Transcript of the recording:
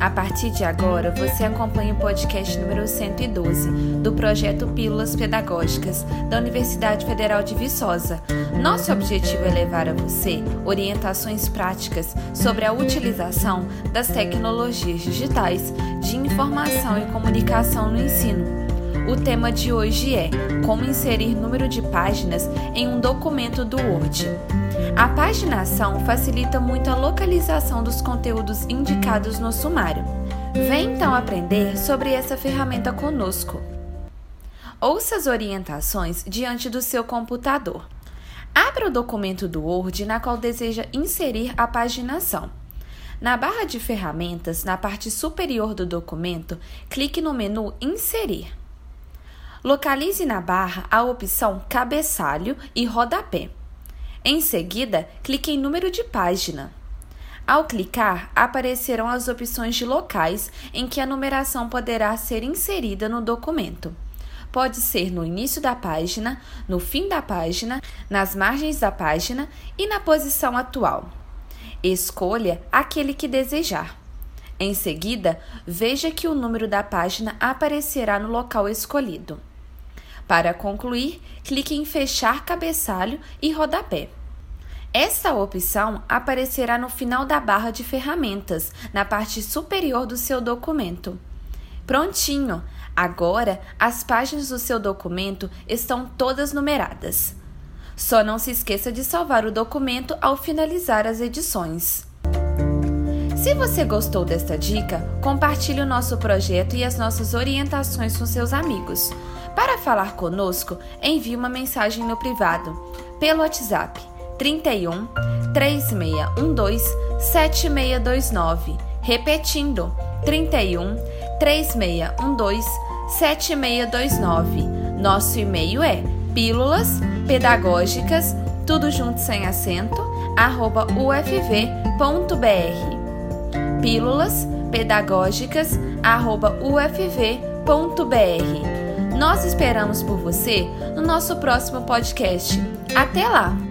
A partir de agora, você acompanha o podcast número 112 do projeto Pílulas Pedagógicas da Universidade Federal de Viçosa. Nosso objetivo é levar a você orientações práticas sobre a utilização das tecnologias digitais de informação e comunicação no ensino. O tema de hoje é como inserir número de páginas em um documento do Word. A paginação facilita muito a localização dos conteúdos indicados no sumário. Vem então aprender sobre essa ferramenta conosco. Ouça as orientações diante do seu computador. Abra o documento do Word na qual deseja inserir a paginação. Na barra de ferramentas, na parte superior do documento, clique no menu Inserir. Localize na barra a opção Cabeçalho e Rodapé. Em seguida, clique em número de página. Ao clicar, aparecerão as opções de locais em que a numeração poderá ser inserida no documento. Pode ser no início da página, no fim da página, nas margens da página e na posição atual. Escolha aquele que desejar. Em seguida, veja que o número da página aparecerá no local escolhido. Para concluir, clique em Fechar cabeçalho e rodapé. Esta opção aparecerá no final da barra de ferramentas, na parte superior do seu documento. Prontinho! Agora as páginas do seu documento estão todas numeradas. Só não se esqueça de salvar o documento ao finalizar as edições. Se você gostou desta dica, compartilhe o nosso projeto e as nossas orientações com seus amigos. Para falar conosco, envie uma mensagem no privado, pelo WhatsApp 31 3612 7629. Repetindo, 31 3612 7629. Nosso e-mail é pílulas pedagógicas, tudo junto sem acento, arroba ufv.br. Pílulas pedagógicas, arroba ufv.br. Nós esperamos por você no nosso próximo podcast. Até lá!